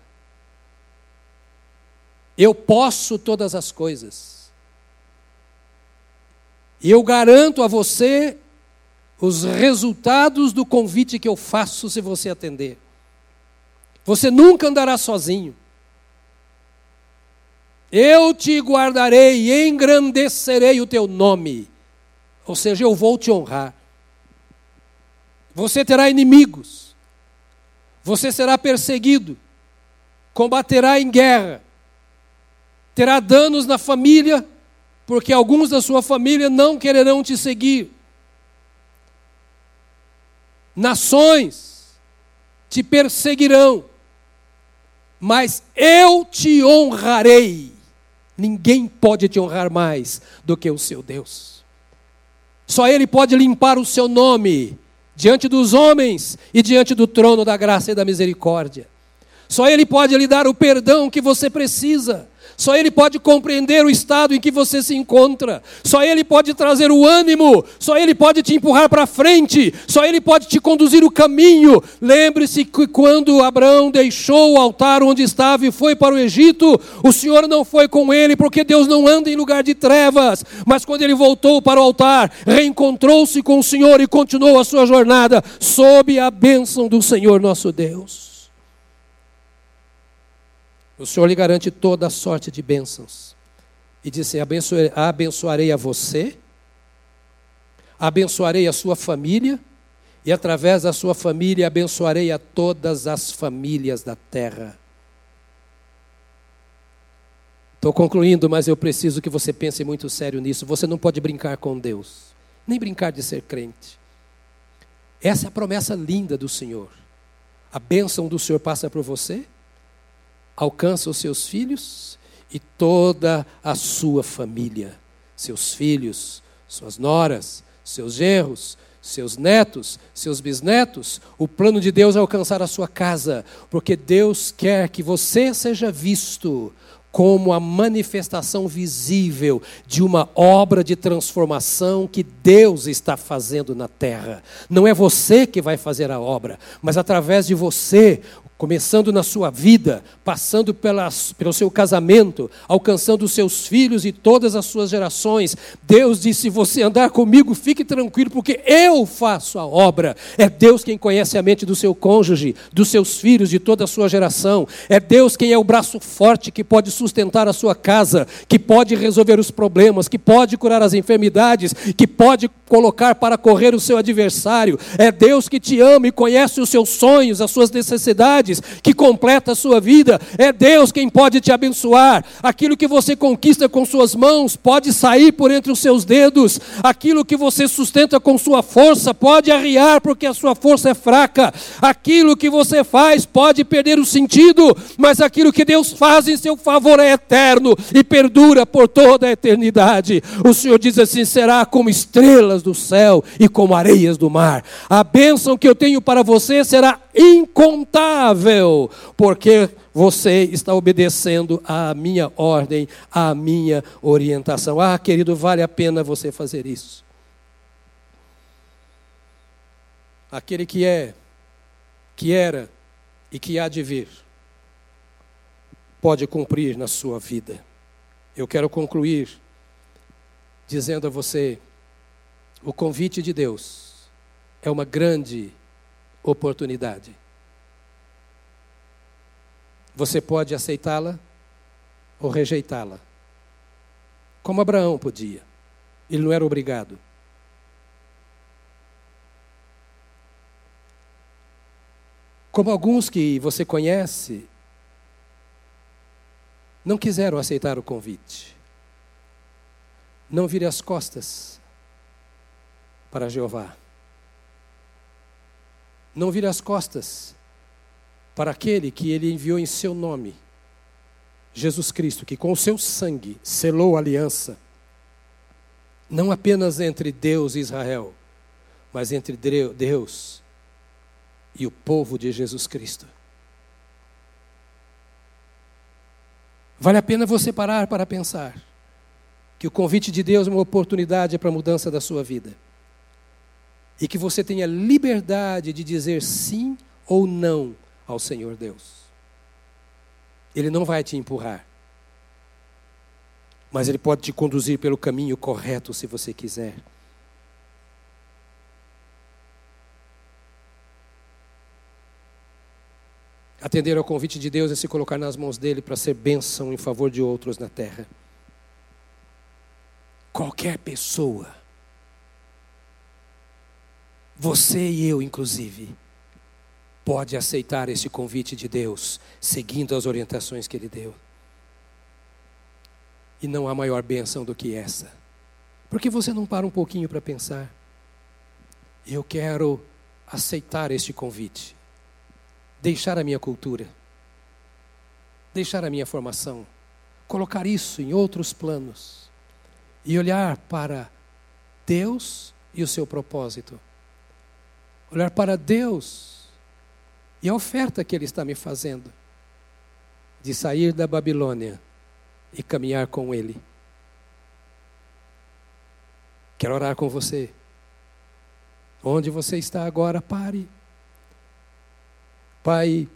Eu posso todas as coisas. E eu garanto a você os resultados do convite que eu faço se você atender. Você nunca andará sozinho. Eu te guardarei e engrandecerei o teu nome. Ou seja, eu vou te honrar. Você terá inimigos. Você será perseguido. Combaterá em guerra. Terá danos na família, porque alguns da sua família não quererão te seguir. Nações te perseguirão, mas eu te honrarei. Ninguém pode te honrar mais do que o seu Deus. Só Ele pode limpar o seu nome diante dos homens e diante do trono da graça e da misericórdia. Só Ele pode lhe dar o perdão que você precisa. Só Ele pode compreender o estado em que você se encontra. Só Ele pode trazer o ânimo. Só Ele pode te empurrar para frente. Só Ele pode te conduzir o caminho. Lembre-se que quando Abraão deixou o altar onde estava e foi para o Egito, o Senhor não foi com ele, porque Deus não anda em lugar de trevas. Mas quando ele voltou para o altar, reencontrou-se com o Senhor e continuou a sua jornada sob a bênção do Senhor nosso Deus. O Senhor lhe garante toda a sorte de bênçãos. E disse: abençoarei a você, abençoarei a sua família, e através da sua família abençoarei a todas as famílias da terra. Estou concluindo, mas eu preciso que você pense muito sério nisso. Você não pode brincar com Deus, nem brincar de ser crente. Essa é a promessa linda do Senhor. A bênção do Senhor passa por você, alcança os seus filhos e toda a sua família, seus filhos, suas noras, seus genros, seus netos, seus bisnetos. O plano de Deus é alcançar a sua casa, porque Deus quer que você seja visto como a manifestação visível de uma obra de transformação que Deus está fazendo na terra. Não é você que vai fazer a obra, mas através de você, começando na sua vida, passando pelas, pelo seu casamento, alcançando os seus filhos e todas as suas gerações. Deus disse: se você andar comigo, fique tranquilo, porque eu faço a obra. É Deus quem conhece a mente do seu cônjuge, dos seus filhos, de toda a sua geração. É Deus quem é o braço forte que pode sustentar a sua casa, que pode resolver os problemas, que pode curar as enfermidades, que pode colocar para correr o seu adversário. É Deus que te ama e conhece os seus sonhos, as suas necessidades que completa a sua vida. É Deus quem pode te abençoar. Aquilo que você conquista com suas mãos pode sair por entre os seus dedos. Aquilo que você sustenta com sua força pode arriar porque a sua força é fraca. Aquilo que você faz pode perder o sentido, mas aquilo que Deus faz em seu favor é eterno e perdura por toda a eternidade. O Senhor diz assim: será como estrelas do céu e como areias do mar. A bênção que eu tenho para você será incontável, porque você está obedecendo à minha ordem, à minha orientação. Ah, querido, vale a pena você fazer isso. Aquele que é, que era e que há de vir, pode cumprir na sua vida. Eu quero concluir dizendo a você: o convite de Deus é uma grande oportunidade. Você pode aceitá-la ou rejeitá-la. Como Abraão podia. Ele não era obrigado. Como alguns que você conhece não quiseram aceitar o convite. Não vire as costas para Jeová. Não vire as costas para aquele que ele enviou em seu nome, Jesus Cristo, que com o seu sangue selou a aliança, não apenas entre Deus e Israel, mas entre Deus e o povo de Jesus Cristo. Vale a pena você parar para pensar que o convite de Deus é uma oportunidade para a mudança da sua vida e que você tenha liberdade de dizer sim ou não ao Senhor Deus. Ele não vai te empurrar, mas Ele pode te conduzir pelo caminho correto se você quiser. Atender ao convite de Deus é se colocar nas mãos dele para ser bênção em favor de outros na terra. Qualquer pessoa, você e eu, inclusive, pode aceitar esse convite de Deus, seguindo as orientações que Ele deu. E não há maior bênção do que essa. Porque você não para um pouquinho para pensar? Eu quero aceitar este convite, deixar a minha cultura, deixar a minha formação, colocar isso em outros planos e olhar para Deus e o seu propósito. Olhar para Deus e a oferta que Ele está me fazendo de sair da Babilônia e caminhar com Ele. Quero orar com você. Onde você está agora, pare. Pai,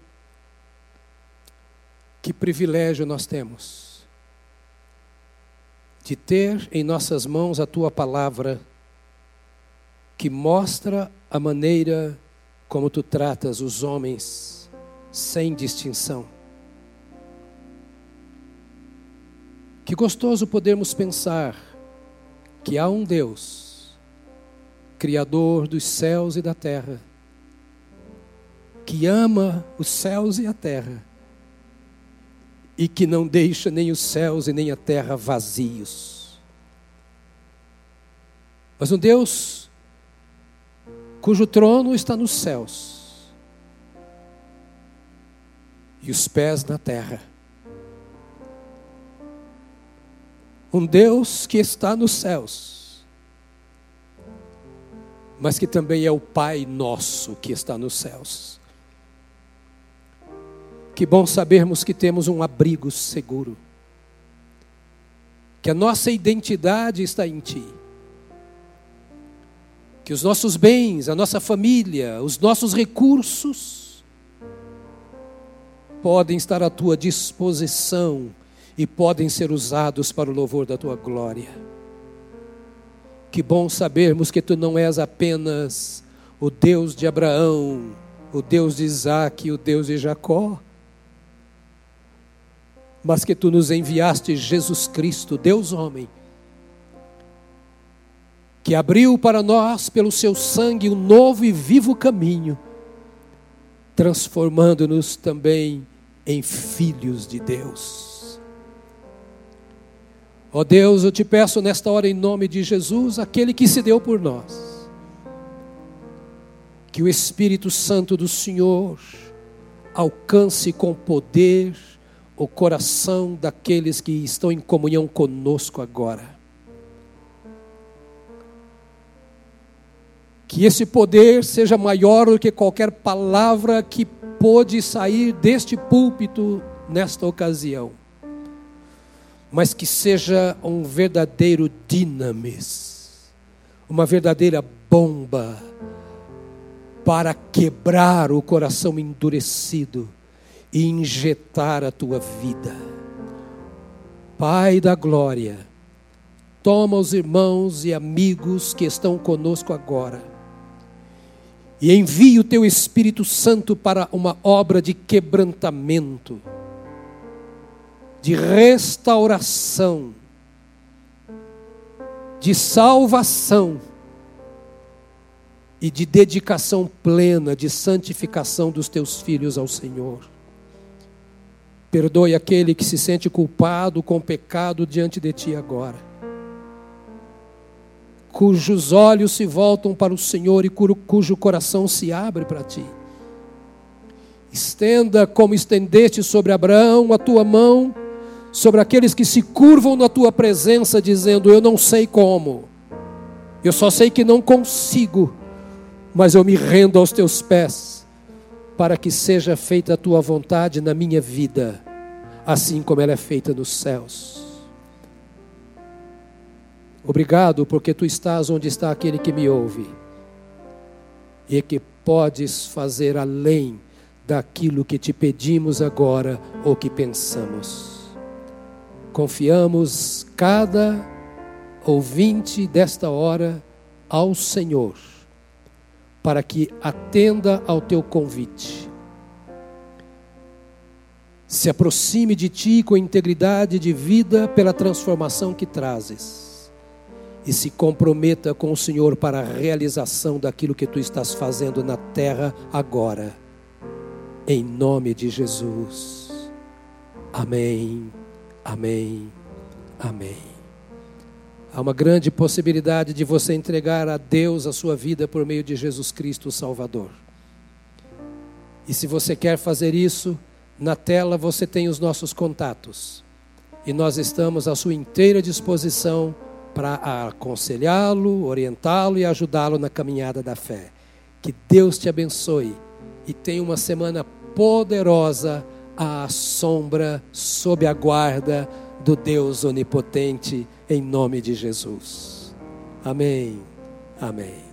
que privilégio nós temos de ter em nossas mãos a tua palavra que mostra a maneira como tu tratas os homens sem distinção. Que gostoso podermos pensar que há um Deus, Criador dos céus e da terra, que ama os céus e a terra, e que não deixa nem os céus e nem a terra vazios. Mas um Deus cujo trono está nos céus e os pés na terra um Deus que está nos céus, mas que também é o Pai nosso que está nos céus. Que bom sabermos que temos um abrigo seguro, que a nossa identidade está em Ti, que os nossos bens, a nossa família, os nossos recursos podem estar à Tua disposição e podem ser usados para o louvor da tua glória. Que bom sabermos que tu não és apenas o Deus de Abraão, o Deus de Isaac, o Deus de Jacó, mas que tu nos enviaste Jesus Cristo, Deus homem, que abriu para nós pelo seu sangue um novo e vivo caminho, transformando-nos também em filhos de Deus. Ó oh Deus, eu te peço nesta hora, em nome de Jesus, aquele que se deu por nós, que o Espírito Santo do Senhor alcance com poder o coração daqueles que estão em comunhão conosco agora. Que esse poder seja maior do que qualquer palavra que pôde sair deste púlpito nesta ocasião mas que seja um verdadeiro dinamis, uma verdadeira bomba para quebrar o coração endurecido e injetar a tua vida. Pai da glória, toma os irmãos e amigos que estão conosco agora e envia o teu Espírito Santo para uma obra de quebrantamento de restauração, de salvação e de dedicação plena, de santificação dos teus filhos ao Senhor. Perdoe aquele que se sente culpado com pecado diante de ti agora, cujos olhos se voltam para o Senhor e cujo coração se abre para ti. Estenda como estendeste sobre Abraão a tua mão sobre aqueles que se curvam na tua presença, dizendo: Eu não sei como, eu só sei que não consigo, mas eu me rendo aos teus pés, para que seja feita a tua vontade na minha vida, assim como ela é feita nos céus. Obrigado, porque tu estás onde está aquele que me ouve, e que podes fazer além daquilo que te pedimos agora ou que pensamos confiamos cada ouvinte desta hora ao Senhor, para que atenda ao teu convite. Se aproxime de ti com integridade de vida pela transformação que trazes. E se comprometa com o Senhor para a realização daquilo que tu estás fazendo na terra agora. Em nome de Jesus. Amém. Amém. Amém. Há uma grande possibilidade de você entregar a Deus a sua vida por meio de Jesus Cristo, o Salvador. E se você quer fazer isso, na tela você tem os nossos contatos. E nós estamos à sua inteira disposição para aconselhá-lo, orientá-lo e ajudá-lo na caminhada da fé. Que Deus te abençoe e tenha uma semana poderosa à sombra, sob a guarda do Deus onipotente, em nome de Jesus. Amém. Amém.